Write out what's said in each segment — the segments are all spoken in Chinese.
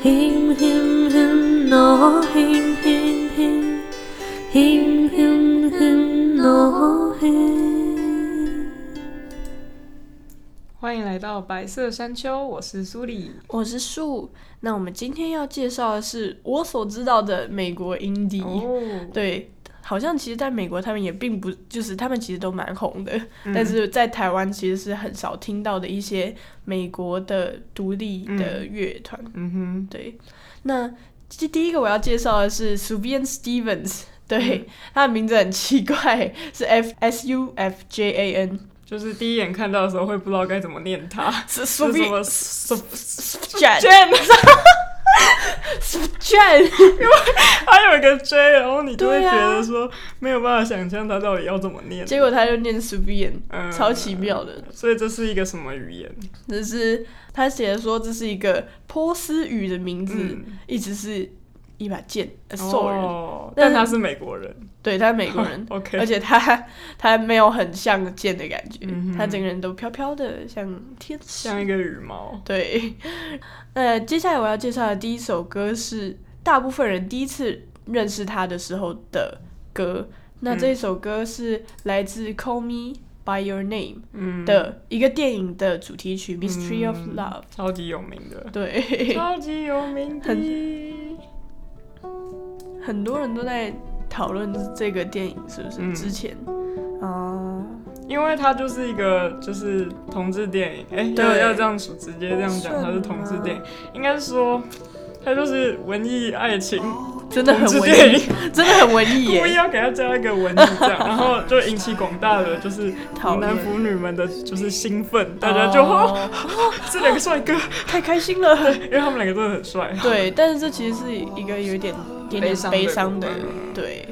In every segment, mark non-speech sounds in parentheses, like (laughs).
Him him him no him him him him him him no him。欢迎来到白色山丘，我是苏里。我是树。那我们今天要介绍的是我所知道的美国 indie。哦，对，好像其实在美国他们也并不，就是他们其实都蛮红的，嗯。但是在台湾其实是很少听到的一些美国的独立的乐团。嗯哼，对，那第第一个我要介绍的是 Sufjan Stevens。对，嗯。他的名字很奇怪，(laughs) 是 F S U F J A N，就是第一眼看到的时候会不知道该怎么念它，是是 (laughs) 什么 Sufjan Sufjan Jen，Sufjan。它有一个 J，然后你就会觉得说没有办法想象他到底要怎么念。结果他就念 Sufjan，嗯超奇妙的。所以这是一个什么语言？这是他写的说这是一个波斯语的名字，嗯一直是一把剑。哦，但但他是美国人。对，他是美国人 (laughs) OK 而且他他没有很像剑的感觉，嗯他整个人都飘飘的，像天使。像一个羽毛。(laughs) 对，呃，接下来我要介绍的第一首歌是大部分人第一次认识他的时候的歌。那嗯这首歌是来自《Call Me by Your Name》嗯，的一个电影的主题曲《Mystery of 嗯 Love》。超级有名的，对，超级有名的。很多人都在讨论这个电影是不是？嗯。之前，哦、因为它就是一个就是同志电影，哎、要对。要这样说，直接这样讲，它是同志电影，应该是说它就是文艺爱情真的很文艺，，真的很文艺故意耶。要给它加一个文艺这样，然后就引起广大的就是男腐女们的就是兴奋，大家就哦哦 (laughs) 这两个帅哥，太开心了。(laughs) 因为他们两个真的很帅，对，但是这其实是一个有一点点点悲伤的。对，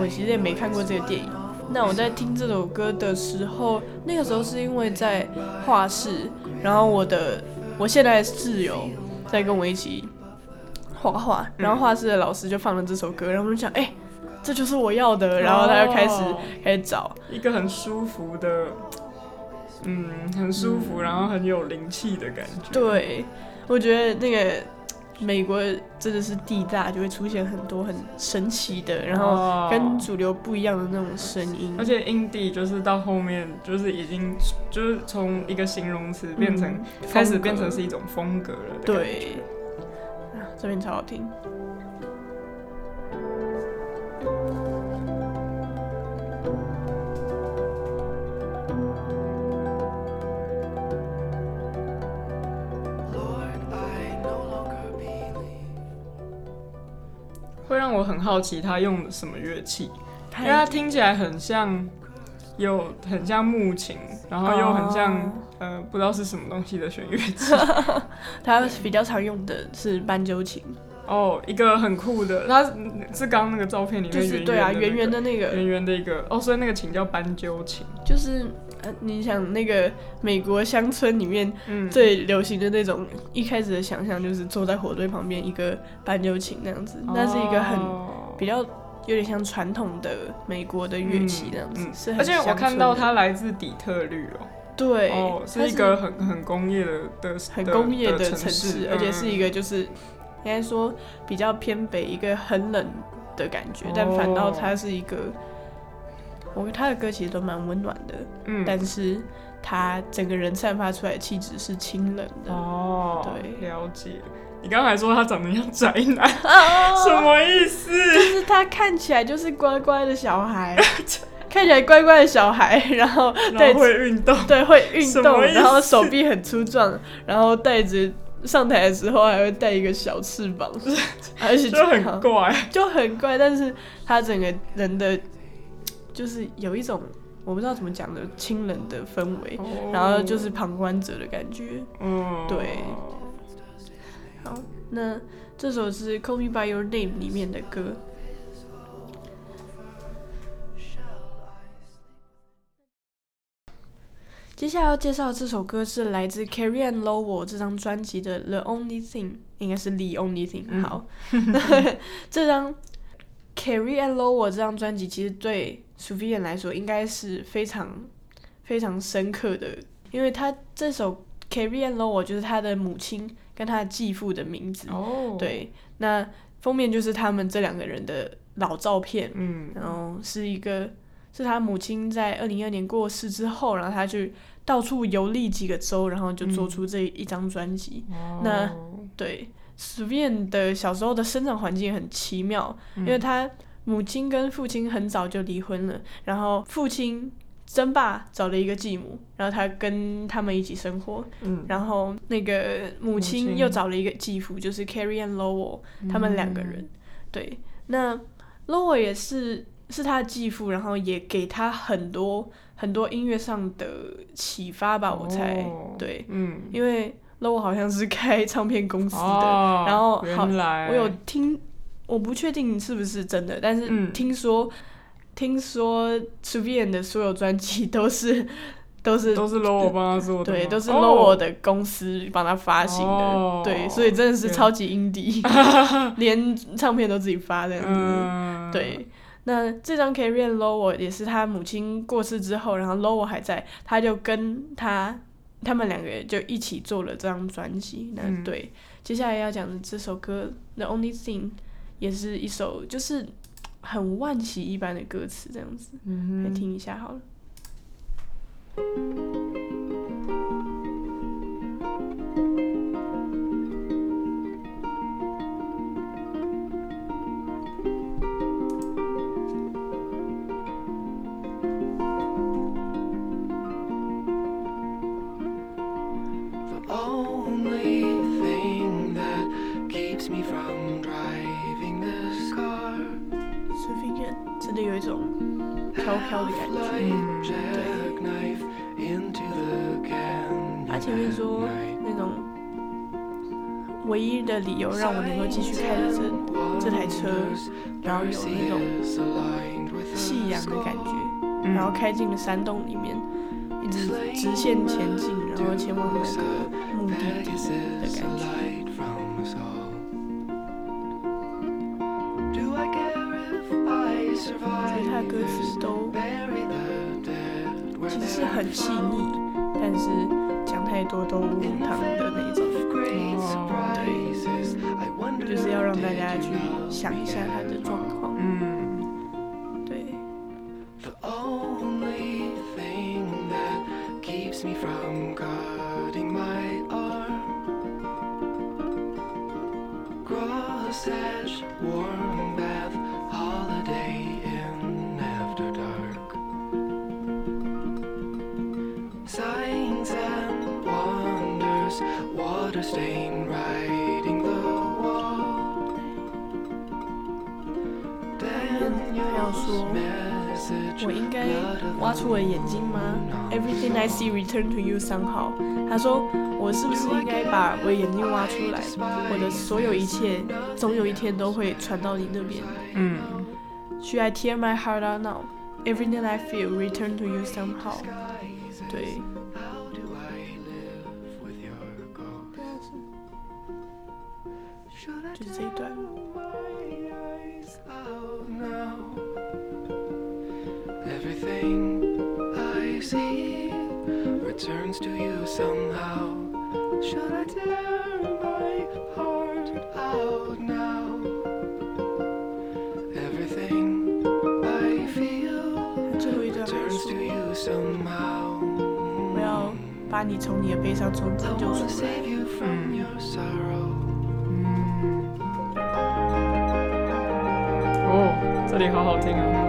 我其实也没看过这个电影。那我在听这首歌的时候，那个时候是因为在画室，然后我的我现在的室友在跟我一起画画，然后画室的老师就放了这首歌，然后我们就想，哎、这就是我要的，然后他就开始、哦开始找，一个很舒服的，嗯，很舒服，然后很有灵气的感觉，对，我觉得那个美国真的是地大，就会出现很多很神奇的，然后哦。跟主流不一样的那种声音。而且 indie 就是到后面就是已经就是从一个形容词变成、嗯开始变成是一种风格了的感觉。对，啊，这边超好听。会让我很好奇他用的什么乐器，因它为它听起来很像有很像木琴，然后又很像、哦呃不知道是什么东西的弦乐器。(laughs) 他比较常用的是斑鸠琴，哦，一个很酷的，它是是刚刚那个照片里面就是圆对啊，圆圆圆的那个，圆圆的一个哦，所以那个琴叫斑鸠琴。就是呃，你想那个美国乡村里面嗯，最流行的那种，一开始的想象就是坐在火堆旁边一个斑鸠琴那样子，那是一个很哦。比较有点像传统的美国的乐器那样子，嗯。是很而且我看到它来自底特律哦，对，哦，是一个很很工业的的很工业的的城市，而且是一个个就是应该说比较偏北一个很冷的感觉，哦但反倒它是一个，我觉得他的歌其实都蛮温暖的，嗯但是他整个人散发出来的气质是清冷的。哦，对了解。你刚才说他长得像宅男，哦什么意思？就是他看起来就是乖乖的小孩，(laughs) 看起来乖乖的小孩，(laughs) 然后带然后 (laughs) 会运动，对会运动，然后手臂很粗壮，然后带着上台的时候还会带一个小翅膀，(laughs) 而且就很怪。就很怪，但是他整个人的就是有一种我不知道怎么讲的清冷的氛围，然后就是旁观者的感觉。嗯，对好，那这首是《Call Me by Your Name》里面的歌。接下来要介绍的这首歌是来自 Carrie and Lowell 这张专辑的《The Only Thing》，应该是 The Only Thing、嗯。好，(laughs) 这张 Carrie and Lowell 这张专辑其实对 Sufian 来说应该是非常非常深刻的，因为他这首 Carrie and Lowell 就是他的母亲跟他的继父的名字。哦，，对，那封面就是他们这两个人的老照片，嗯，然后是一个是他母亲在二零一二年过世之后，然后他去到处游历几个州，然后就做出这一张专辑。那哦对，Sven 的小时候的生长环境很奇妙，因为他母亲跟父亲很早就离婚了，然后父亲争霸找了一个继母，然后他跟他们一起生活，嗯，然后那个母亲亲。又找了一个继父，就是 Carrie and Lowell，他们两个人。对，那 Lowell 也是是他的继父，然后也给他很多很多音乐上的启发吧，我猜。哦对，嗯，因为 Lowell 好像是开唱片公司的，哦，然后好我有听，我不确定是不是真的，但是嗯。听说、听说 s u v i n 的所有专辑都是 (laughs) 都是都是 Low 帮他做的，对，都是哦。Lowell 的公司帮他发行的，哦。对，所以真的是超级 indie，(laughs) 连唱片都自己发这样子。嗯，对，那这张 Carrie and Lowell 也是他母亲过世之后，然后 Lowell 还在，他就跟他他们两个人就一起做了这张专辑。那、嗯对，接下来要讲的这首歌《The Only Thing》也是一首就是很万喜一般的歌词，这样子，来听一下好了。真的有一种飘飘的感觉。Canyon 他前面说那种唯一的理由让我能够继续开着这这台车，然后有那种夕阳的感觉，嗯然后开进了山洞里面，一直直线前进，然后前往那个目的地的感觉。我觉得他的歌词都其实很细腻，但是讲太多都无糖的那种，对，就是要让大家去想一下他的状况。我的眼睛吗？Everything I see return to you somehow。他说，我是不是应该把我的眼睛挖出来？我的所有一切，总有一天都会传到你那边。嗯，Should I tear my heart out now? Everything I feel return to you somehow。对，returns to you somehow. Should I tear my heart out now? Everything I feel 最后一段还 turns 说 to you somehow. 我要把你从你的悲伤中拯 I 救 wanna 出来。 save you from your sorrow. 哦，这里好好听啊，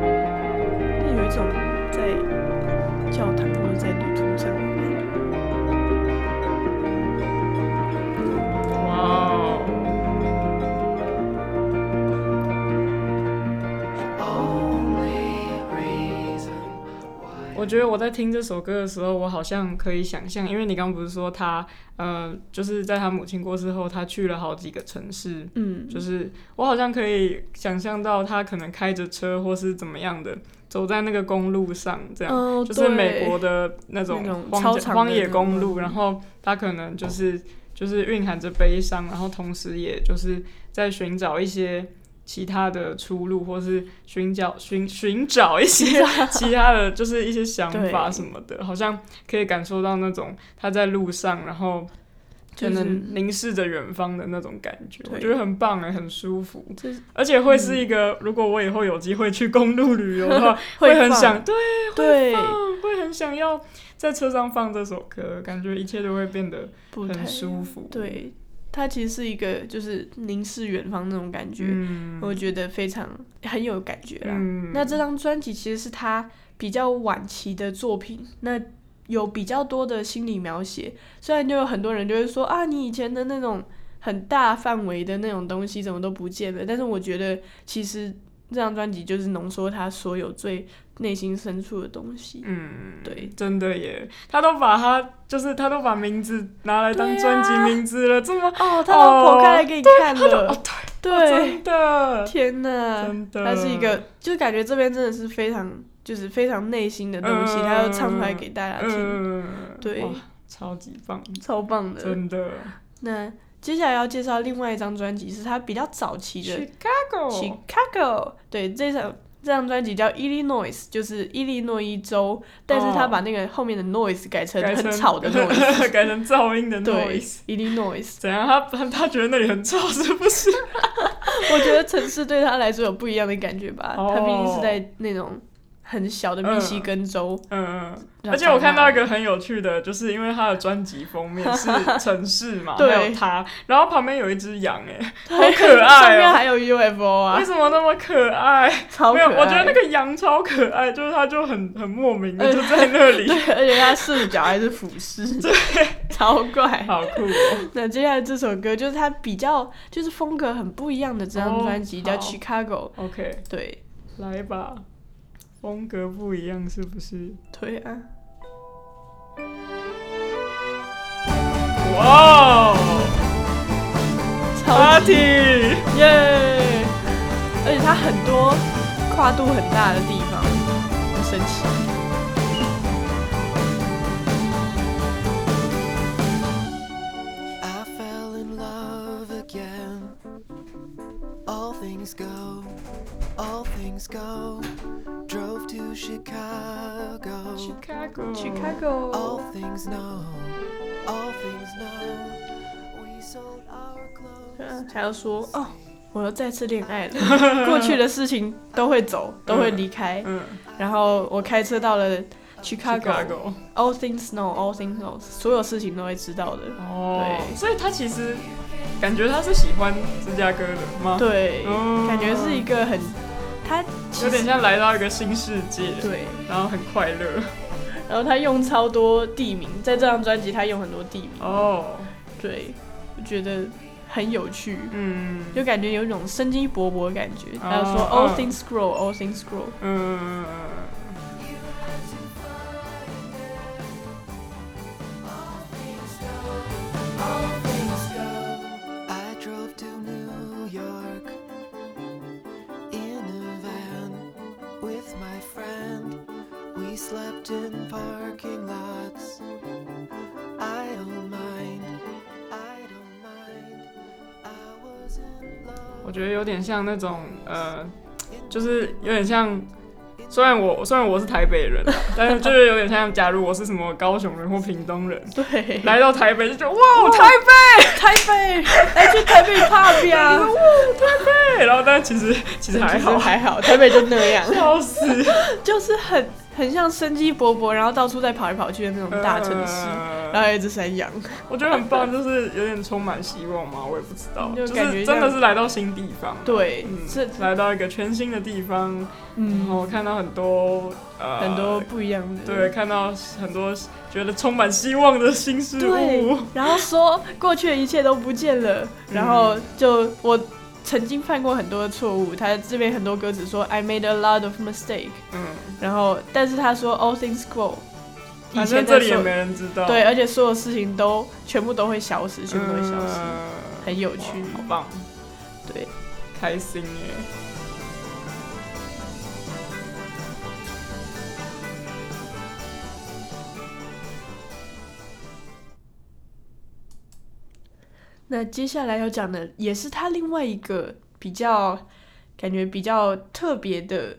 觉得我在听这首歌的时候，我好像可以想象，因为你刚刚不是说他，呃，就是在他母亲过世后，他去了好几个城市，嗯，就是我好像可以想象到他可能开着车或是怎么样的，走在那个公路上，这样。哦，就是美国的那种荒野公路，然后他可能就是就是蕴含着悲伤，然后同时也就是在寻找一些其他的出路，或是寻找寻寻找一些 (laughs) 其他的就是一些想法什么的，好像可以感受到那种他在路上，然后可就是能凝视着远方的那种感觉，我对觉得很棒哎，很舒服，而且会是一个，如果我以后有机会去公路旅游的话，(laughs) 会很想对。对。放，会很想要在车上放这首歌，感觉一切都会变得很舒服。，对，它其实是一个就是凝视远方那种感觉，嗯，我觉得非常很有感觉啦。嗯，那这张专辑其实是他比较晚期的作品，那有比较多的心理描写。虽然就有很多人就会说啊，你以前的那种很大范围的那种东西怎么都不见了，但是我觉得其实这张专辑就是浓缩他所有最内心深处的东西。嗯，对，真的耶，他都把他就是他都把名字拿来当专辑名字了，这么哦，他都剖开来给你看了，哦对，真的。天呐，真的，他是一个，就感觉这边真的是非常，就是非常内心的东西，嗯。他要唱出来给大家听，嗯，对，超级棒，超棒的。真的。那接下来要介绍另外一张专辑，是他比较早期的，Chicago，Chicago，对，这张这张专辑叫 Illinois，就是伊利诺伊州，但是他把那个后面的 noise 改成很吵的 noise，(laughs) 改成噪音的对 noise，，Illinois。怎样？他他他觉得那里很吵，是不是？(laughs) 我觉得城市对他来说有不一样的感觉吧，哦他毕竟是在那种很小的密西根州，嗯嗯。而且我看到一个很有趣的，就是因为他的专辑封面是 (laughs) 城市嘛，对。还有他，然后旁边有一只羊，哎，好可爱哦、上面还有 UFO 啊。为，什么那么可爱？没有，超可爱。我觉得那个羊超可爱，就是它就很很莫名的就在那里，(laughs) 对，而且他视角还是俯视，(laughs) 对，超怪。好酷哦。那接下来这首歌就是它比较就是风格很不一样的这张哦专辑，叫 Chicago。OK，对。来吧，风格不一样是不是？对啊，哇哦，Party！耶！而且它很多跨度很大的地方，很神奇。I fell in love again. All things go, all things go. To Chicago. Chicago，Chicago，All things know, all things know. We sold our clothes. 嗯还要说哦，我又再次恋爱了，过去的事情都会走，都会离开。嗯然后我开车到了 Chicago。，Chicago。All things know, all things know，所有事情都会知道的。哦，对所以他其实感觉他是喜欢芝加哥的吗？，对，哦感觉是一个很，他有点像来到一个新世界，，对，然后很快乐。(laughs) 然后他用超多地名，在这张专辑他用很多地名，哦，对，我觉得很有趣，嗯，就感觉有一种生机勃勃的感觉。他就说哦 All things grow, all things grow。嗯，我觉得有点像那种呃，就是有点像。虽然我虽然我是台北人啊，但是就是有点像，假如我是什么高雄人或屏东人，对，来到台北就觉得 (laughs) 哇，台北，台北，来去台北 pub 呀，对，然后但其实其实还好，还好，台北就那样，(laughs) 笑死，就是很很像生机勃勃，然后到处在跑来跑去的那种大城市，呃然后有一只山羊，(laughs) 我觉得很棒，就是有点充满希望嘛，我也不知道，就就是感觉真的是来到新地方，对，嗯，是来到一个全新的地方，然嗯，后看到很多呃很多不一样的，对，看到很多觉得充满希望的新事物，，(laughs) 然后说过去的一切都不见了，然后就我曾经犯过很多的错误，他这边很多歌词说 I made a lot of mistake，嗯，然后但是他说 all things go，反正这里也没人知道。对而且所有事情都全部都会消失全部都会消失很有趣好棒。对。开心耶。那接下来要讲的也是他另外一个比较感觉比较特别的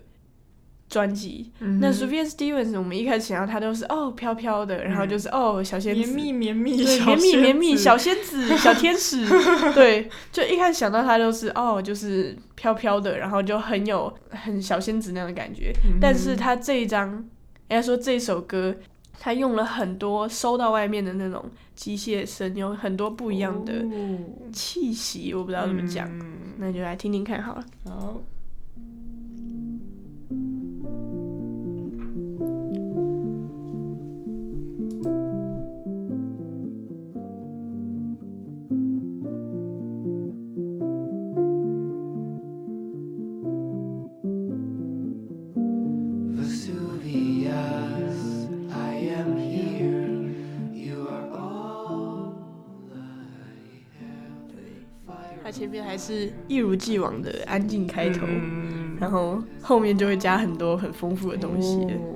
专辑。嗯那 Sufjan Stevens 我们一开始想到他都是哦飘飘的，然后就是、哦小仙子，绵密绵密，绵密绵密小仙子、小天使，对，就一开始想到他都是哦，就是飘飘的，然后就很有很小仙子那样的感觉。嗯但是他这一张，应该说这首歌，他用了很多收到外面的那种机械声，有很多不一样的哦。气息，我不知道怎么讲，嗯。那就来听听看好了。好，是一如既往的安静开头，嗯然后后面就会加很多很丰富的东西。哦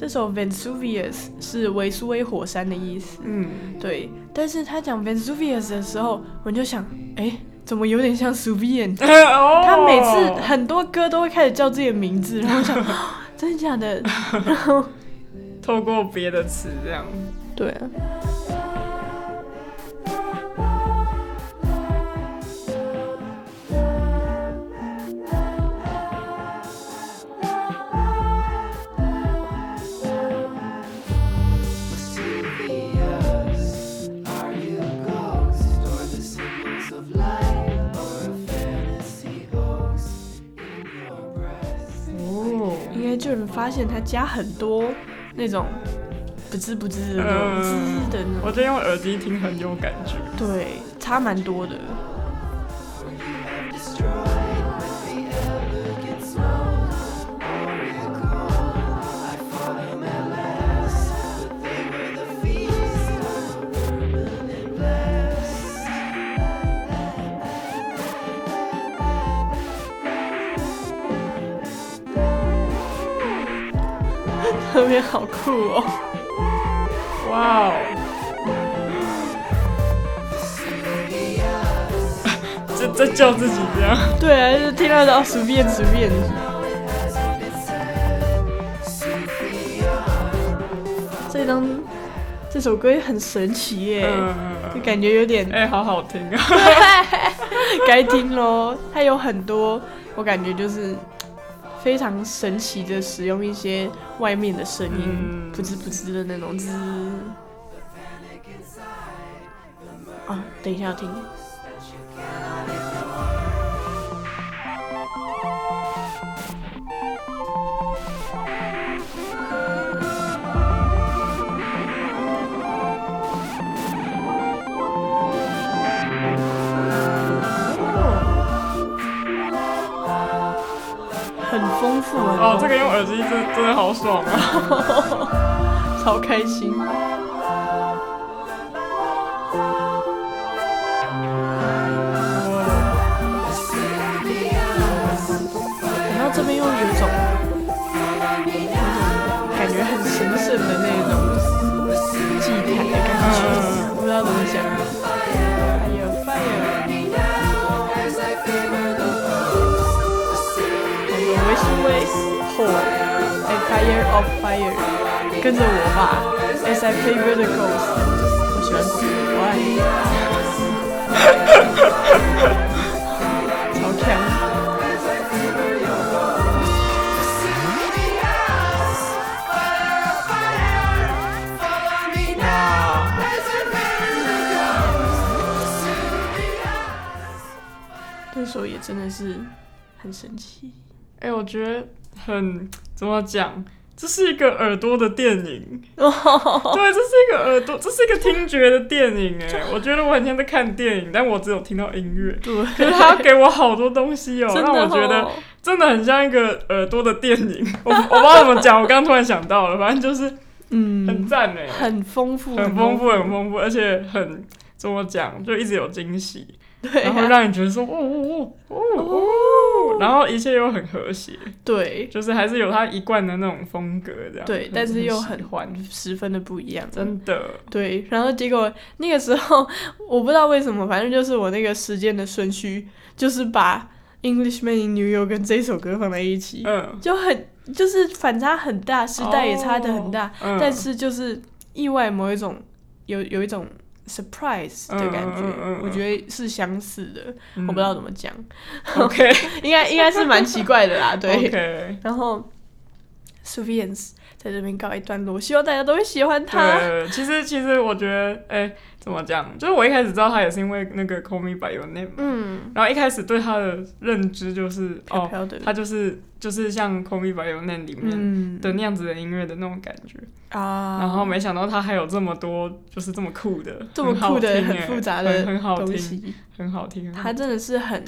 这首 Vesuvius 是维苏威火山的意思，嗯，对。但是他讲 Vesuvius 的时候，我就想，哎，怎么有点像 Suvian？(laughs) 哦他每次很多歌都会开始叫自己的名字，然后我想，(laughs) 真的假的？然后，透过别的词这样，对啊。哦，应该就能发现他加很多那种不吱不吱的那种滋的那种，我觉得用耳机听很有感觉。对，差蛮多的。酷哦！哇哦！这这叫自己这样，对啊，就是听到的哦，随便随便。这张这首歌也很神奇耶，嗯，就感觉有点哎、好好听啊！(laughs) 该听喽。它有很多，我感觉就是非常神奇的使用一些外面的声音，噗呲噗呲的那种滋。啊，等一下要听。哦，这个用耳机真真的好爽啊！(laughs) 超开心。然后这边又有一种感觉很神圣的那种祭坛的感觉，嗯不知道怎么讲。火，A fire of fire，跟着我吧，As I favor the ghost，我喜欢鬼，我爱你，超强。这首也真的是很神奇。哎、我觉得很怎么讲？这是一个耳朵的电影，(laughs) 哦对，这是一个耳朵，这是一个听觉的电影。(laughs) 哎，我觉得我很像在看电影，但我只有听到音乐。对，可是他要给我好多东西哦，(laughs) 让我觉得哦真的很像一个耳朵的电影。我我不知道怎么讲，我刚刚突然想到了，反正就是嗯很嗯，赞哎，很丰富，很丰富，很丰富，而且很怎么讲，就一直有惊喜。对然后啊，让你觉得说哦哦哦哦哦，然后一切又很和谐，对，就是还是有他一贯的那种风格这样。对但是又很喜欢，十分的不一样。真的。对，然后结果那个时候我不知道为什么，反正就是我那个时间的顺序，就是把《Englishman in New York》跟这首歌放在一起，嗯，就很就是反差很大，时代也差的很大，嗯。但是就是意外某一种有有一种 surprise 的感觉，嗯嗯嗯嗯。我觉得是相似的，嗯。我不知道怎么讲，(laughs) OK。(laughs) 应该应该是蛮奇怪的啦，(laughs) 对。然后 s u v i a n s 在这边告一段落，希望大家都会喜欢他。其实其实我觉得，哎、怎么讲？就是我一开始知道他也是因为那个《Call Me by Your Name》，嗯，然后一开始对他的认知就是，哦，飘飘的，他就是就是像《Call Me by Your Name》里面嗯。的那样子的音乐的那种感觉，啊，然后没想到他还有这么多，就是这么酷的，这么酷的、很复杂的很很好听，很好听。他真的是很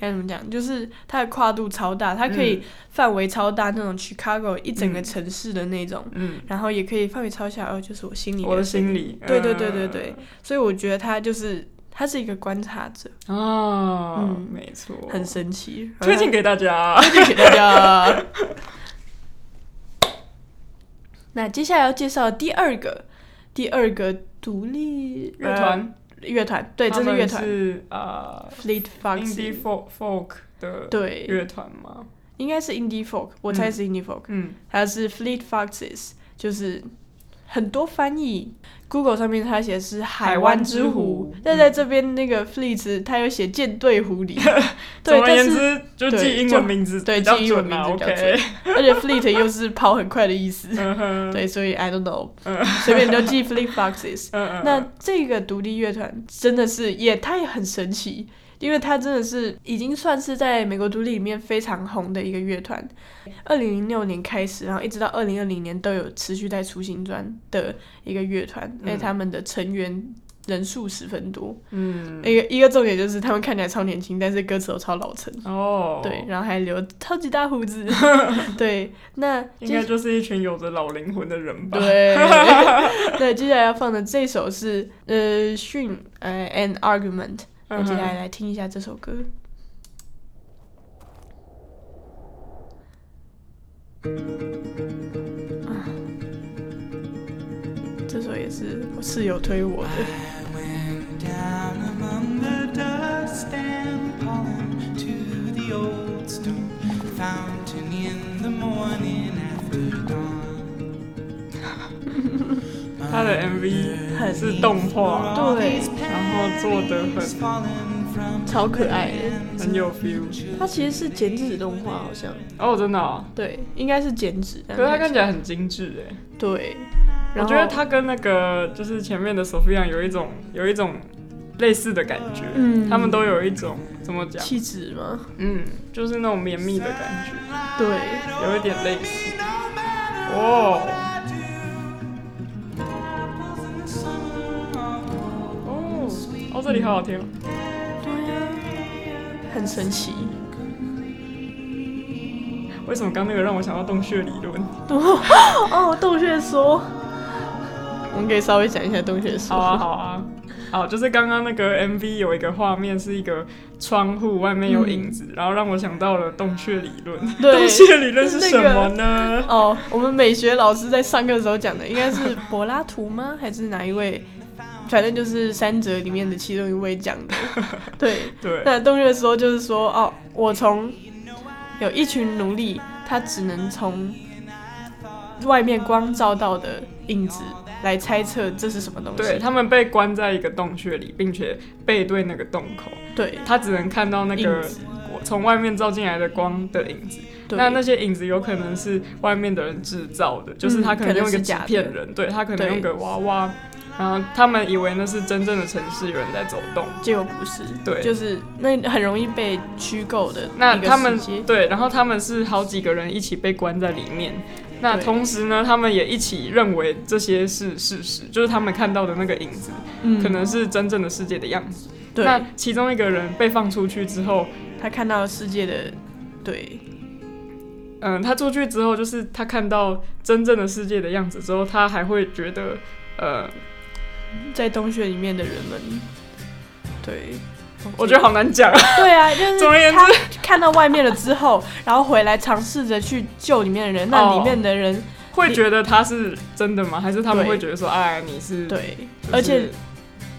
该怎么讲，就是它的跨度超大，它可以嗯。范围超大，那种 Chicago 一整个嗯。城市的那种，嗯，然后也可以范围超小，哦，就是我心里我的心里，对对对对对，所以我觉得他就是他是一个观察者，嗯，哦，嗯。没错，很神奇，推荐给大家。推荐给大家。(laughs) 那接下来要介绍第二个第二个独立乐团，呃乐团，对，这是乐团是呃 Fleet indie Foxes，folk folk 的对，乐团吗？应该是 Indie Folk，我猜是 Indie Folk，、嗯，它是 Fleet Foxes，就是很多翻译，Google 上面它写的是海湾之湖但在这边那个 Fleet 它有写舰队狐狸，(laughs) 总对，而但是就记英文名字对记英文名字比较，OK，而且 Fleet (laughs) 又是跑很快的意思，对，所以 I don't know，嗯。随便就记 Fleet Foxes。那这个独立乐团真的是也，它也很神奇，因为他真的是已经算是在美国独立里面非常红的一个乐团。二零零六年开始，然后一直到二零二零年都有持续在出新专的一个乐团，因为他们的成员人数十分多。嗯，一个一个重点就是他们看起来超年轻，但是歌词都超老成。哦，对，，然后还留超级大胡子。(laughs) 对，那应该就是一群有着老灵魂的人吧？对，(laughs) 对，接下来要放的这首是呃训呃 an argument，那嗯接下来，来听一下这首歌。啊，这首也是我室友推我的，他的 MV 很是动画，对，然后做的很超可爱的。很有 feel。它其实是剪纸动画，好像哦，真的哦，对，应该是剪纸，可是它看起来很精致哎。对。我觉得它跟那个就是前面的 Sophia 有一种有一种类似的感觉，嗯他们都有一种怎么讲？气质吗？嗯，就是那种绵密的感觉，对，有一点类似。哦哦这里好好听哦。对呀、很神奇。为什么刚那个让我想到洞穴理论？哦，洞穴说，我们可以稍微讲一下洞穴说。好啊，好啊，好，就是刚刚那个 MV 有一个画面是一个窗户外面有影子，然后让我想到了洞穴理论。洞穴理论是什么呢？哦，我们美学老师在上课的时候讲的，应该是柏拉图吗？还是哪一位？反正就是三者里面的其中一位讲的。(laughs) 对，对，那洞穴说就是说，哦，我从有一群奴隶，他只能从外面光照到的影子来猜测这是什么东西。对他们被关在一个洞穴里，并且背对那个洞口，对。他只能看到那个从外面照进来的光的影子。那那些影子有可能是外面的人制造的，就是他可能用一个假片人，对他可能用个娃娃，然后他们以为那是真正的城市有人在走动。结果不是，对就是那很容易被虚构的那他们对，然后他们是好几个人一起被关在里面。那同时呢，他们也一起认为这些是事实，就是他们看到的那个影子，嗯可能是真正的世界的样子。对那其中一个人被放出去之后，他看到世界的对嗯，他出去之后，就是他看到真正的世界的样子之后，他还会觉得，呃，在洞穴里面的人们，对我觉得好难讲啊。对啊，就是 (laughs) 总而言之他看到外面了之后，然后回来尝试着去救里面的人，那哦里面的人、会觉得他是真的吗？还是他们会觉得说，哎，你是？对，就是而且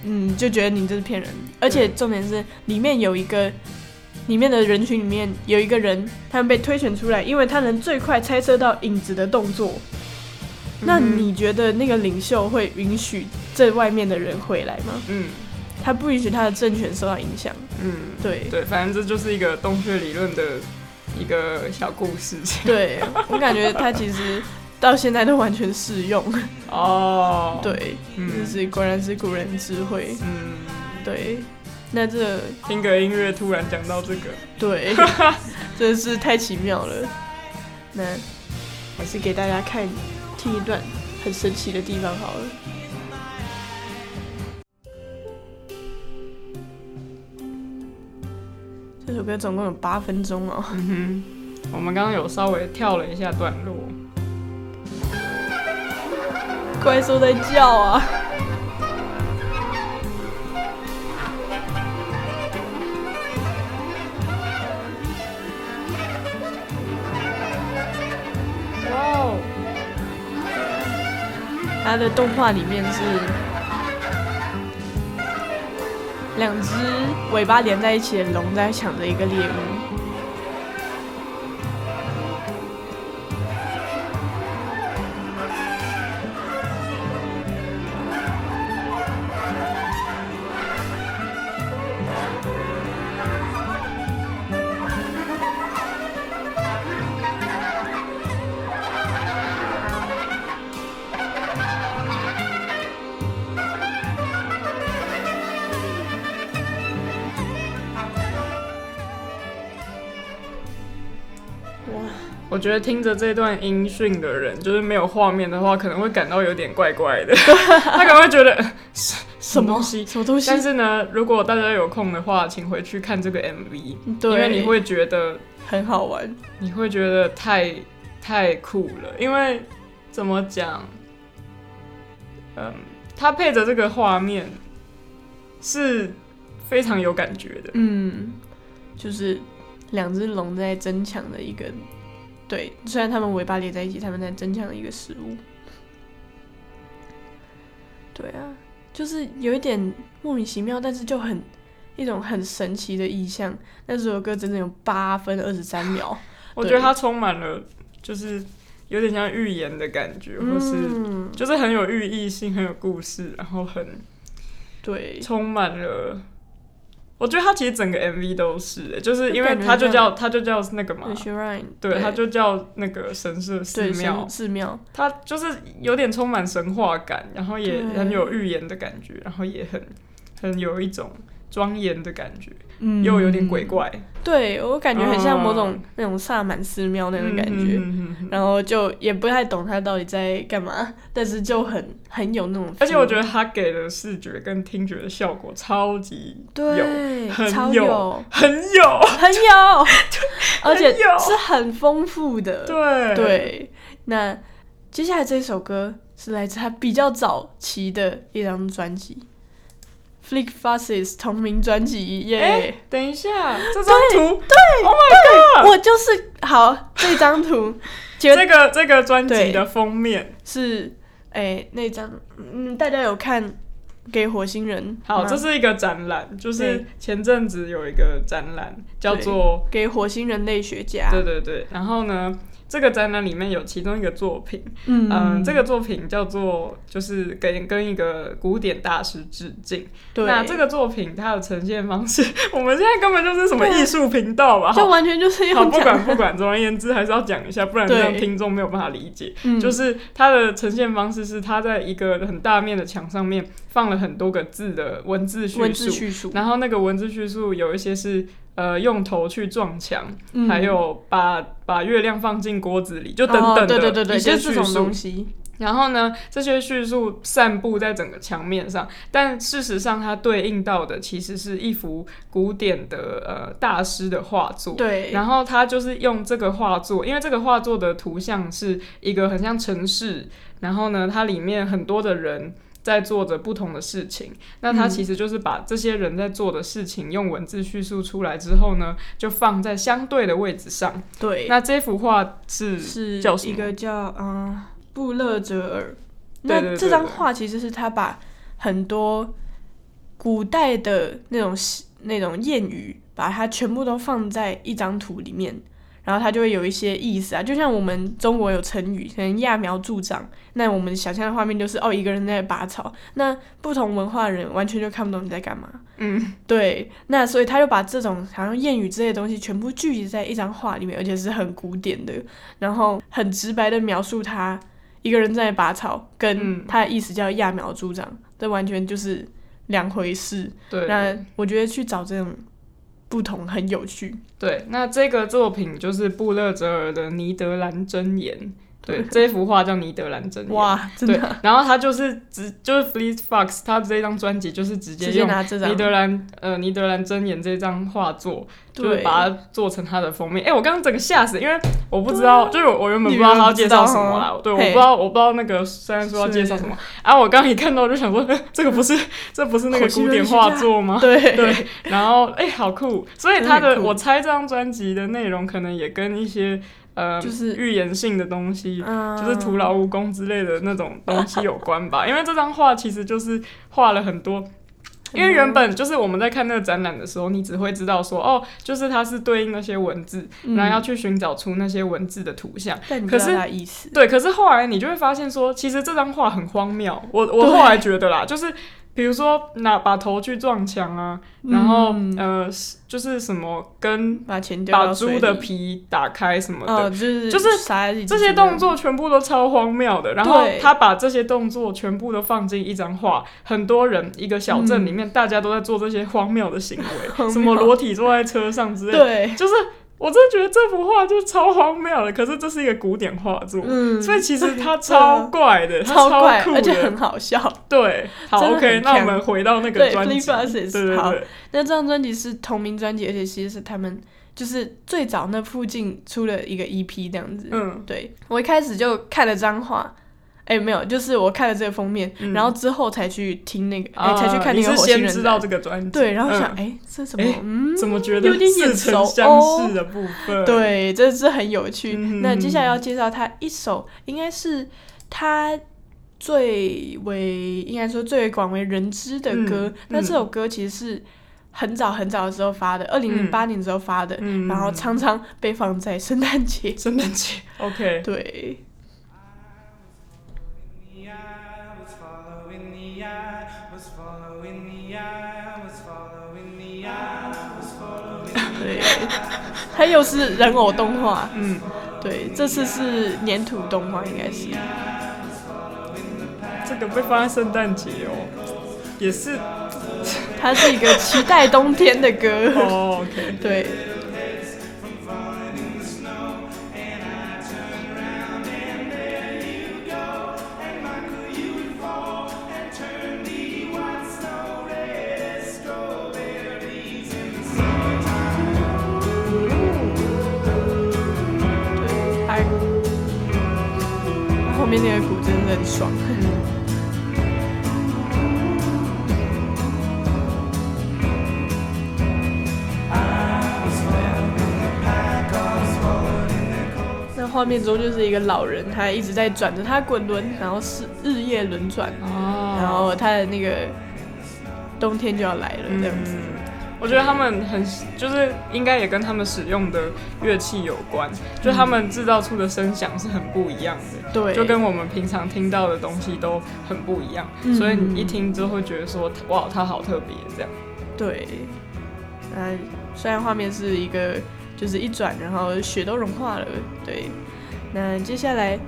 嗯，就觉得你这是骗人，而且重点是里面有一个。里面的人群里面有一个人，他们被推选出来，因为他能最快猜测到影子的动作。那你觉得那个领袖会允许这外面的人回来吗？嗯他不允许他的政权受到影响。嗯，对，对，反正这就是一个洞穴理论的一个小故事。对我感觉他其实到现在都完全适用。哦，，(laughs) 对，嗯就是果然是古人智慧。嗯，对，那这听个音乐突然讲到这个，对 (laughs) 真的是太奇妙了。那还是给大家看听一段很神奇的地方好了。这首歌总共有八分钟哦。嗯哼，我们刚刚有稍微跳了一下段落。怪兽在叫啊！哇哦！它的动画里面是两只尾巴连在一起的龙在抢着一个猎物。觉得听着这段音讯的人，就是没有画面的话，可能会感到有点怪怪的。(laughs) 他可能会觉得呃什什么东西。什么东西？但是呢，如果大家有空的话，请回去看这个 MV，对，因为你会觉得很好玩。你会觉得太太酷了，因为怎么讲，嗯，它配着这个画面是非常有感觉的。嗯，就是两只龙在争抢的一个，对，虽然它们尾巴连在一起，它们在争抢一个食物。对啊，就是有一点莫名其妙，但是就很一种很神奇的意象。那这首歌整整有八分二十三秒，(laughs) 我觉得它充满了，就是有点像寓言的感觉，或是嗯，就是很有寓意性，很有故事，然后很对，充满了。我觉得他其实整个 MV 都是，就是因为他就叫他就叫那个嘛对它就叫那个神社寺庙。神，寺庙，他就是有点充满神话感，然后也很有预言的感觉，然后也很很有一种庄严的感觉，嗯。又有点鬼。怪。对我感觉很像某种、嗯那种萨满寺庙那种感觉。嗯嗯嗯嗯然后就也不太懂他到底在干嘛，(laughs) 但是就很很有那种而且我觉得他给的视觉跟听觉的效果超级有，对，很超有。有，很有，很有，(laughs) 而且是很丰富的。对。对，那接下来这首歌是来自他比较早期的一张专辑，Flick Fusses 同名专辑，耶、哎等一下，这张图，对我就是好这张图，这个这个专辑的封面，是哎、那张，嗯，大家有看给火星人好，这是一个展览，就是前阵子有一个展览叫做给火星人类学家，对对对，然后呢，这个展览里面有其中一个作品，嗯嗯，这个作品叫做就是跟跟一个古典大师致敬。对，那这个作品它的呈现方式，(laughs) 我们现在根本就是什么艺术频道吧？就完全就是好，不管不管，总而言之还是要讲一下，不然这样听众没有办法理解。嗯就是它的呈现方式是，它在一个很大面的墙上面放了很多个字的文字叙文字，叙述，然后那个文字叙述有一些是呃用头去撞墙，嗯还有把把月亮放进锅子里，就等哦等的对对对对，一些这种东述。西，然后呢，这些叙述散布在整个墙面上，但事实上它对应到的其实是一幅古典的呃大师的画作。对，然后他就是用这个画作，因为这个画作的图像是一个很像城市，然后呢，它里面很多的人在做着不同的事情。那它嗯其实就是把这些人在做的事情用文字叙述出来之后呢，就放在相对的位置上。对，那这幅画是是叫一个叫嗯布勒哲尔。那这张画其实是他把很多古代的那种那种谚语，把它全部都放在一张图里面，然后它就会有一些意思啊。就像我们中国有成语，可能揠苗助长，那我们想象的画面就是哦一个人在拔草，那不同文化的人完全就看不懂你在干嘛。嗯，对，那所以他就把这种好像谚语之类的东西全部聚集在一张画里面，而且是很古典的，然后很直白的描述他一个人在拔草，跟嗯他的意思叫揠苗助长，这完全就是两回事。对。那我觉得去找这种不同很有趣。对，那这个作品就是布勒泽尔的《尼德兰箴言》。对，这幅画叫《尼德兰真言》。哇，真对的，然后他就是直就是 Fleet Fox，他这张专辑就是直接用尼德兰呃尼德兰真言这张画作，就把它做成他的封面。哎，我刚刚整个吓死，因为我不知道，就是我我原本不知道他要介绍什么啦，对，我不知道我不知道那个虽然说要介绍什么，然后我刚刚一看到就想说，(laughs) 这个不是这不是那个古典画作吗？对。对，然后哎、好酷！所以他的的我猜这张专辑的内容可能也跟一些呃就是预言性的东西，嗯就是徒劳无功之类的那种东西有关吧。(laughs) 因为这张画其实就是画了很多。因为原本就是我们在看那个展览的时候，你只会知道说，哦，就是它是对应那些文字，嗯然后要去寻找出那些文字的图像。可是意思。对，可是后来你就会发现说，其实这张画很荒谬。我我后来觉得啦，就是比如说拿把头去撞墙啊，然后、嗯呃就是什么跟把钱丢把猪的皮打开什么的，哦，就是这些动作全部都超荒谬的。然后他把这些动作全部都放进一张画，很多人一个小镇里面，大家都在做这些荒谬的行为，荒什么裸体坐在车上之类的，对，就是我真的觉得这幅画就超荒谬的。可是这是一个古典画作。嗯，所以其实它超怪的，它超怪，酷的而且很，好笑。对，好，OK，那我们回到那个对专辑对对对，那这张专辑是同名专辑，而且其实是他们就是最早那附近出了一个 EP 这样子。嗯，对我一开始就看了张画，哎、没有，就是我看了这个封面，嗯然后之后才去听那个，哎、啊才去看那个火星人先知道这个专辑，对，然后想，嗯哎、这什么？怎么觉得有点眼熟曾相识的部分？，对，这是很有趣。嗯那接下来要介绍他一首，应该是他最为应该说最为广为人知的歌。嗯那这首歌其实是很早很早的时候发的，二零零八年的时候发的，嗯然后常常被放在圣诞节。圣诞节，OK，对，它又是人偶动画。嗯，对，这次是粘土动画，应该是。这个被放在圣诞节哦，也是它是一个期待冬天的歌。哦，OK，对，面那个鼓真的很爽。那画面中就是一个老人，他一直在转着他滚轮，然后是日夜轮转，哦，然后他的那个冬天就要来了，这样子。嗯，我觉得他们很就是应该也跟他们使用的乐器有关，就他们制造出的声响是很不一样的，对，就跟我们平常听到的东西都很不一样，嗯所以你一听就会觉得说哇，它好特别这样。对。嗯虽然画面是一个就是一转，然后雪都融化了，对。那接下来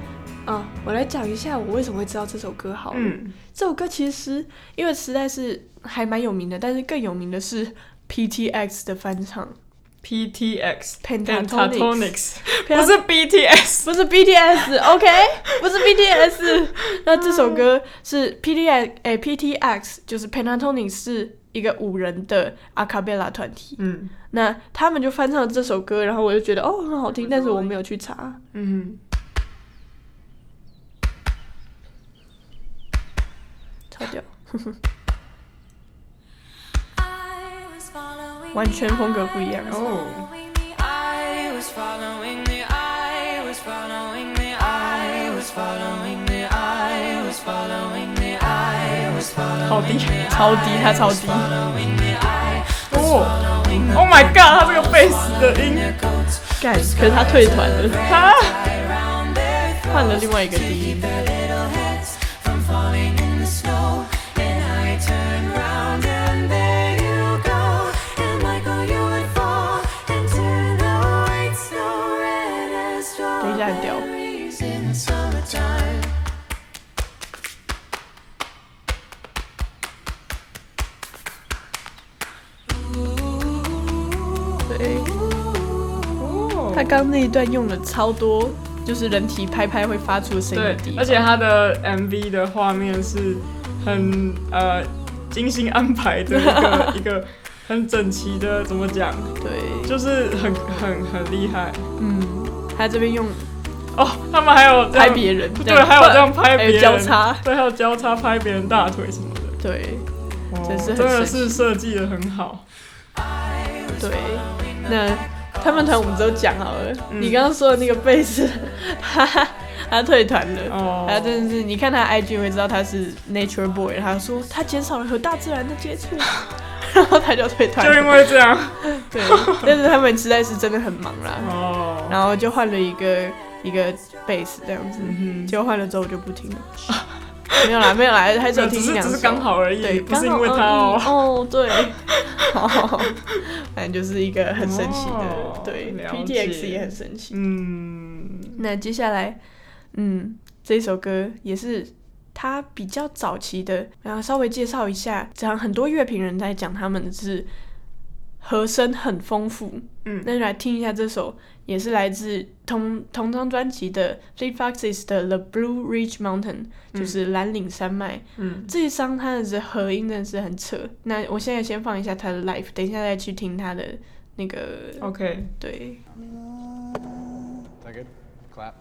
啊，我来讲一下我为什么会知道这首歌好了。嗯，这首歌其实因为实在是还蛮有名的，但是更有名的是 PTX 的翻唱。PTX Pentatonix，不是 BTS，不是 BTS，OK，、不是 BTS。(laughs) 那这首歌是 PTX，哎、PTX 就是 Pentatonix 是一个五人的阿卡贝拉团体。嗯。那他们就翻唱了这首歌，然后我就觉得哦很好听，但是我没有去查。嗯，超坏完全风格不一样。哦。超低，超低，他超低。哦，Oh my God，他这个贝斯的音，干，可是他退团了，他换了另外一个低音。他刚那一段用了超多，就是人体拍拍会发出的声音对的地，方。而且他的 MV 的画面是很呃精心安排的一个一个很整齐的，怎么讲，对，就是很很很厉害嗯，他这边用哦。他们还有拍别人，对，还有这样拍还有别人交叉，对，还有交叉拍别人大腿什么的，对哦真是真的是设计的很好。对。那他们团我们都讲好了，嗯。你刚刚说的那个贝斯，(laughs) 他他退团了。哦，他真的是，你看他 IG 会知道他是 Nature Boy，他说他减少了和大自然的接触，(laughs) 然后他就退团就因了。为这样。(laughs) 对，但是他们实在是真的很忙啦，哦，然后就换了一个一个贝斯这样子，嗯结果换了之后我就不听了。(laughs) 没有啦，没有啦，还是有听一两只是刚好而已，对，不是因为他刚好哦。哦，对，(laughs) 好，反正就是一个很神奇的，哦对了，PTX 解也很神奇。嗯，那接下来，嗯，这首歌也是他比较早期的，然后稍微介绍一下，这样很多乐评人在讲他们的是和声很丰富，嗯那就来听一下这首，也是来自同同张专辑的 Fleet Foxes 的 The Blue Ridge Mountain，就是蓝岭山脉。嗯，这一张它的合音真的是很扯。那我现在先放一下他的 Life 等一下再去听他的那个 OK，对。Is that good? Clap.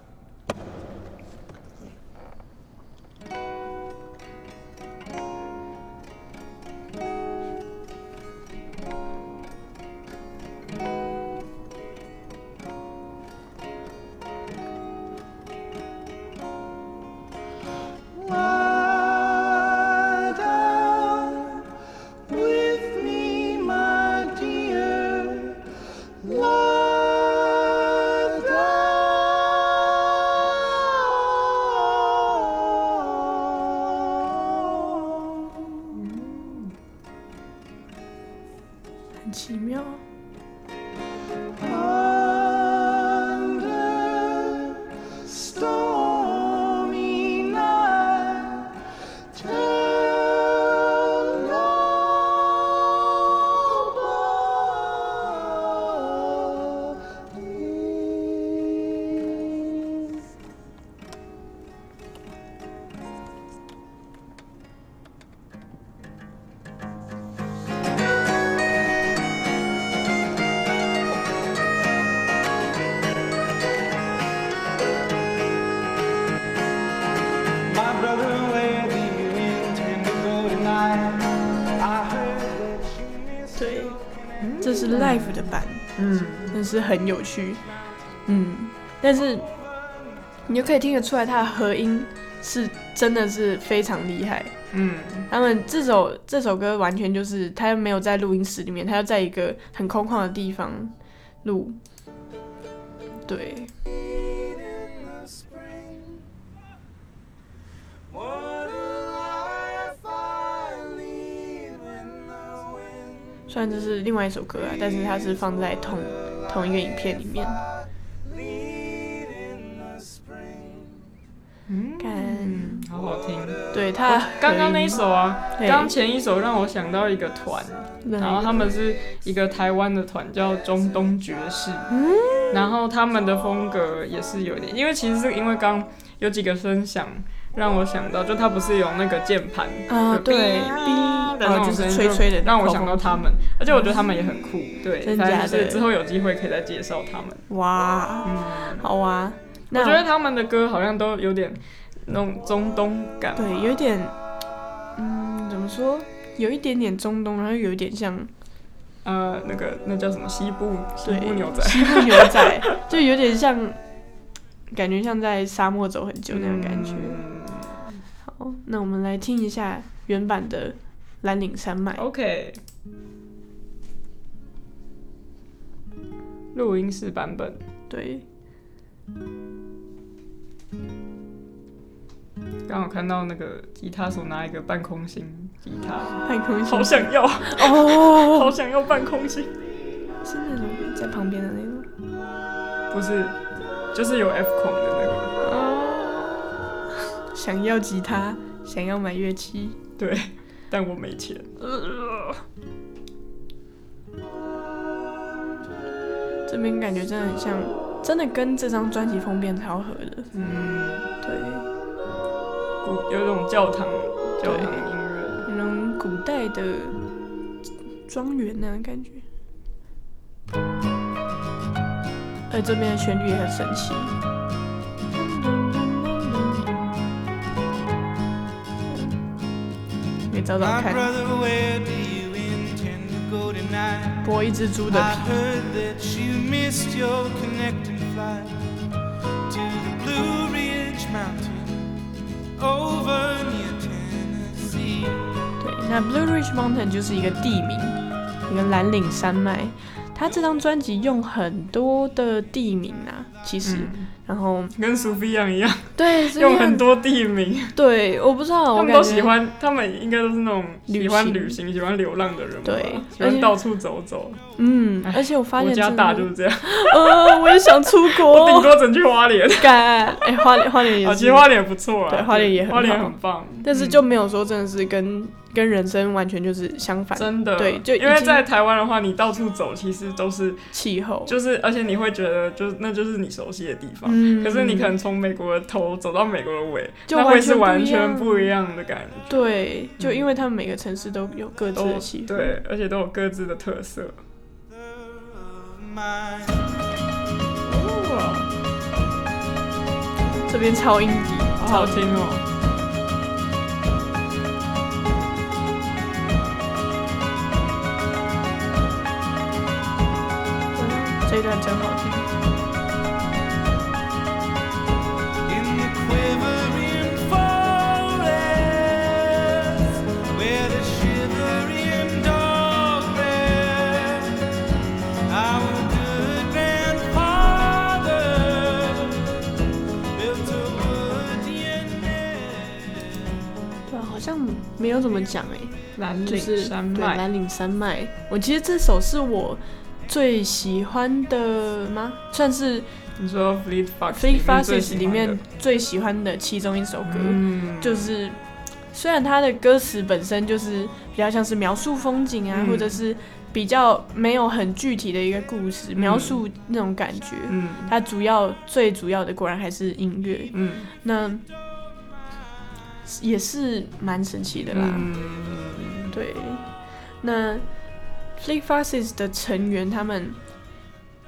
是很有趣。嗯，但是你就可以听得出来，他的合音是真的是非常厉害。嗯，他们这首这首歌完全就是他又没有在录音室里面，他要在一个很空旷的地方录。对，虽然这是另外一首歌啊，但是它是放在同同一个影片里面。好好听。对他刚刚那一首啊，刚前一首让我想到一个团，然后他们是一个台湾的团，叫中东爵士。嗯然后他们的风格也是有点，因为其实是因为刚有几个声响让我想到，就他不是有那个键盘啊，就对，哔的那哦，就是种声音吹吹的，让我想到他们，而且我觉得他们也很酷。对，真反正假的就是之后有机会可以再介绍他们。哇，嗯，好啊。我觉得他们的歌好像都有点那种中东感。对，有一点，嗯，怎么说？有一点点中东，然后有一点像呃，那个那叫什么西部西部牛仔，西部牛仔，(laughs) 就有点像，感觉像在沙漠走很久那种感觉。嗯好，那我们来听一下原版的蓝岭山脉。OK，录音室版本，对，刚好看到那个吉他手拿一个半空心吉他，半空心。好想要，哦，(laughs) 好想要半空心，是那种在旁边的那种。不是，就是有 F 孔的想要吉他，想要买乐器。对，但我没钱。这边感觉真的很像，真的跟这张专辑封面超合的。嗯，对，古有一种教堂教堂音乐，那种古代的庄园那种感觉。而这边的旋律也很神奇。以找找看，brother, where do you intend to go tonight? 剥一只猪的 I 皮。heard that you missed your connecting flight to the Blue Ridge Mountain over near Tennessee. 对，那 Blue Ridge Mountain 就是一个地名，一个蓝岭山脉。他这张专辑用很多的地名啊，其实，嗯然后跟苏菲亚一样，用很多地名，对，我不知道，他们都喜欢，他们应该都是那种旅喜欢行旅行、喜欢流浪的人吧，对喜欢到处走走。嗯，哎而且我发现国家大就是这样，(laughs) 呃，我也想出国。我顶，多整去花莲。干，哎，花莲花莲也啊，其实花莲不错啊，对花莲也很花莲很棒，但是嗯。就没有说真的是跟跟人生完全就是相反，真的对就因为在台湾的话，你到处走其实都是气候，就是，而且你会觉得就是那就是你熟悉的地方，嗯。可是你可能从美国的头走到美国的尾，就那会是完完全全不一样的感觉。对，就因为他们每个城市都有各自的气氛，对，而且都有各自的特色。这边超音底，好好听哦。这一段真好听。没有怎么讲哎、蓝岭就是山脉，对蓝岭山脉。我其实这首是我最喜欢的吗？算是你说 Fleet Foxes 里面最喜欢的其中一首歌。嗯，就是虽然它的歌词本身就是比较像是描述风景啊，嗯或者是比较没有很具体的一个故事，描述那种感觉。嗯它主要最主要的果然还是音乐，嗯那也是蛮神奇的啦。嗯，对，那 Fleet Foxes 的成员他们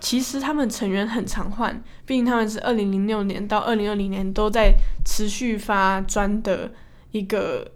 其实他们成员很常换，毕竟他们是二零零六年到二零二零年都在持续发专的一个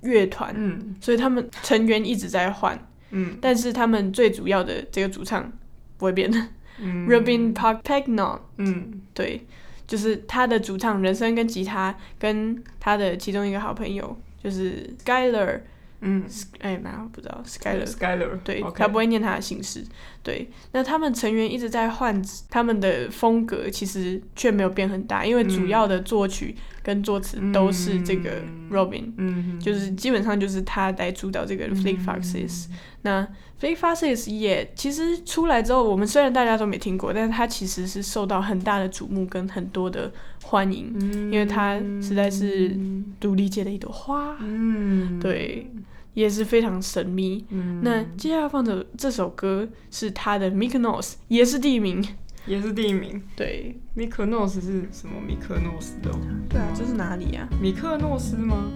乐团，嗯。所以他们成员一直在换，嗯。但是他们最主要的这个主唱不会变、嗯。Robin Park Pagnon，嗯。对，就是他的主唱人声跟吉他跟他的其中一个好朋友就是 Skyler，嗯。哎妈，不知道 Skyler，，Skyler，对 OK 他不会念他的姓氏。对，那他们成员一直在换他们的风格，其实却没有变很大，因为主要的作曲跟作词都是这个嗯 Robin，、嗯，就是基本上就是他来主导这个 Fleet Foxes。那 Fleet Foxes 也其实出来之后，我们虽然大家都没听过，但是他其实是受到很大的瞩目跟很多的欢迎，嗯因为它实在是独立界的一朵花。嗯，对，也是非常神秘。嗯，那接下来放的这首歌是他的 Mykonos，也是地名。也是第一名。对，米克诺斯是什么？米克诺斯的哦、对啊，这是哪里啊？米克诺斯吗？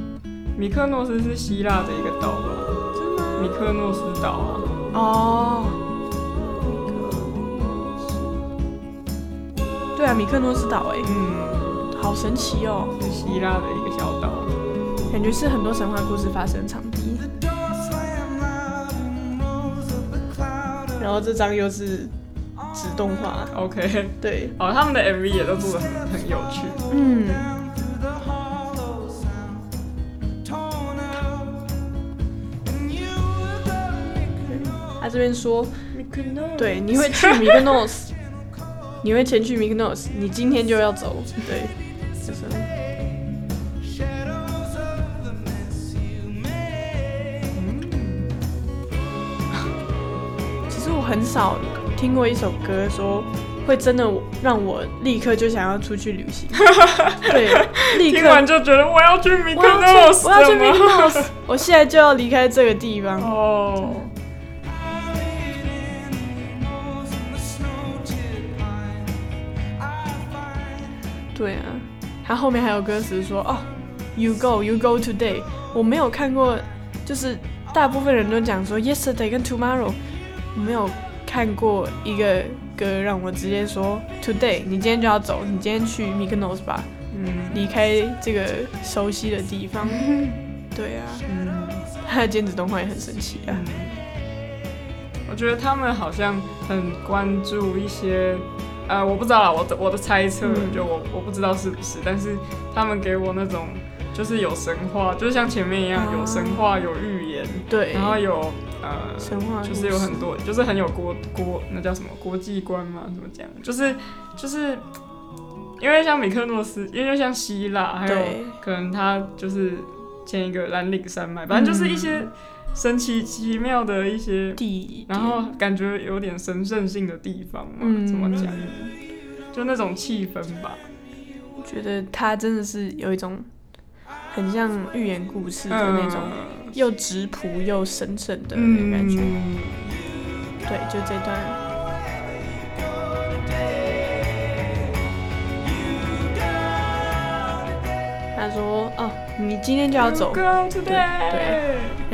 米克诺斯是希腊的一个岛吧？真的吗？米克诺斯岛啊。哦，对啊，米克诺斯岛，哎，嗯，好神奇哦！是希腊的一个小岛，感觉是很多神话故事发生场地。然后这张又是纸动画，OK，对，哦，他们的 MV 也都做的很很有趣，嗯。他这边说，对，你会去 mikonos 你会前去 mikonos 你今天就要走，对。(laughs) 其实我很少听过一首歌，说会真的让我立刻就想要出去旅行。(laughs) 对，立刻就觉得我要去 Mikado，我要去 Mikado，(laughs) 我现在就要离开这个地方。哦。对啊。他后面还有歌词说哦，You go, you go today。我没有看过，就是大部分人都讲说 yesterday 跟 tomorrow，我没有看过一个歌让我直接说 today，你今天就要走，你今天去 Mykonos 吧，嗯离开这个熟悉的地方。(laughs) 对啊，嗯他的兼职动画也很神奇啊。嗯，我觉得他们好像很关注一些。呃，我不知道啦，我的我的猜测，嗯就我我不知道是不是，但是他们给我那种就是有神话，就是像前面一样、啊有神话、有预言，对，然后有呃神话就是有很多，就是很有国国那叫什么国际观嘛？怎么讲？就是就是因为像米克诺斯，因为像希腊，还有可能他就是建一个蓝岭山脉，反正就是一些神奇奇妙的一些，地，然后感觉有点神圣性的地方嘛？嗯怎么讲？就那种气氛吧。觉得他真的是有一种很像寓言故事的那种，嗯又质朴又神圣的那种感觉。嗯对，就这段。他说：“哦，你今天就要走对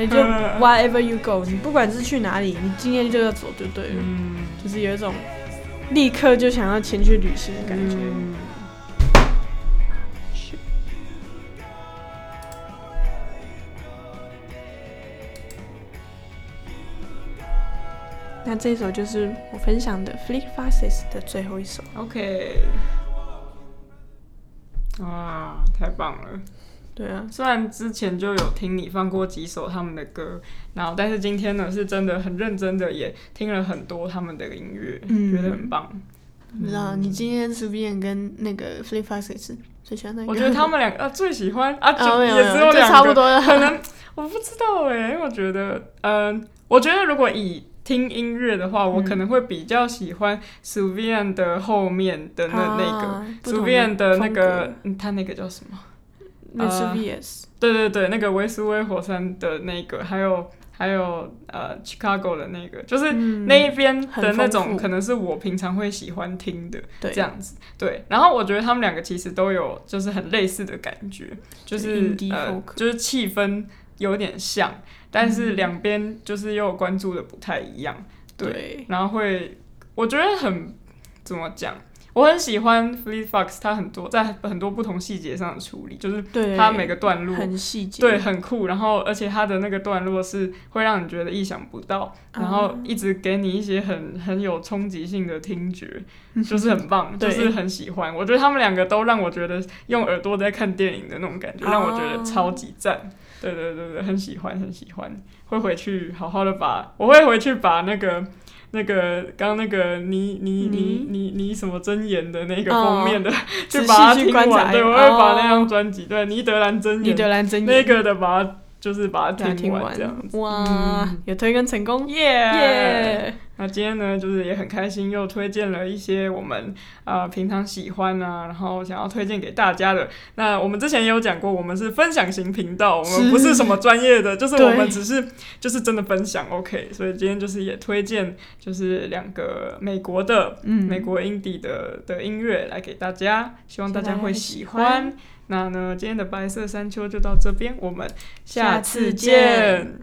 那就 wherever you go，你不管是去哪里，你今天就要走就对了，嗯，就是有一种立刻就想要前去旅行的感觉。嗯那这一首就是我分享的 Flick Faces 的最后一首。OK，哇，太棒了！对啊，虽然之前就有听你放过几首他们的歌，然后但是今天呢是真的很认真的也听了很多他们的音乐，嗯觉得很棒。不知道你今天 s u b i a n 跟那个 Flick Faces 最喜欢哪一个？我觉得他们两个啊最喜欢啊，也只有两个，差不多了可能我不知道哎，因为我觉得，嗯、我觉得如果以听音乐的话，我可能会比较喜欢 s u v i a n 的后面的那、那个啊 s u v i a n 的那个，嗯，他那个叫什么？呃对对对，那个维斯威火山的那个，还有还有呃 Chicago 的那个，就是嗯那一边的那种，可能是我平常会喜欢听的对，这样子。对，然后我觉得他们两个其实都有就是很类似的感觉，就是呃就是气氛有点像，但是嗯两边就是又关注的不太一样。对，对，然后会我觉得很怎么讲？我很喜欢 Fleet Fox，它很多在很多不同细节上的处理，就是对，它每个段落很细节，对，很酷。然后，而且它的那个段落是会让你觉得意想不到，然啊后一直给你一些很很有冲击性的听觉，(laughs) 就是很棒，就是很喜欢。我觉得他们两个都让我觉得用耳朵在看电影的那种感觉，让我觉得超级赞。对对对对，很喜欢很喜欢，会回去好好的把，我会回去把那个。那个刚刚那个你你你你你什么真言的那个封面的，去把它听完，对，我会把那哦。张专辑，对，尼德兰真言尼言德兰真那个的把它就是把它听完这样子，哇，嗯。有推更成功，耶耶！那今天呢，就是也很开心，又推荐了一些我们啊、呃平常喜欢啊，然后想要推荐给大家的。那我们之前也有讲过，我们是分享型频道，我们不是什么专业的，就是我们只是就是真的分享，OK。所以今天就是也推荐就是两个美国的、嗯美国 indie 的的音乐来给大家，希望大家会喜喜欢欢。那呢，今天的白色山丘就到这边，我们下下次见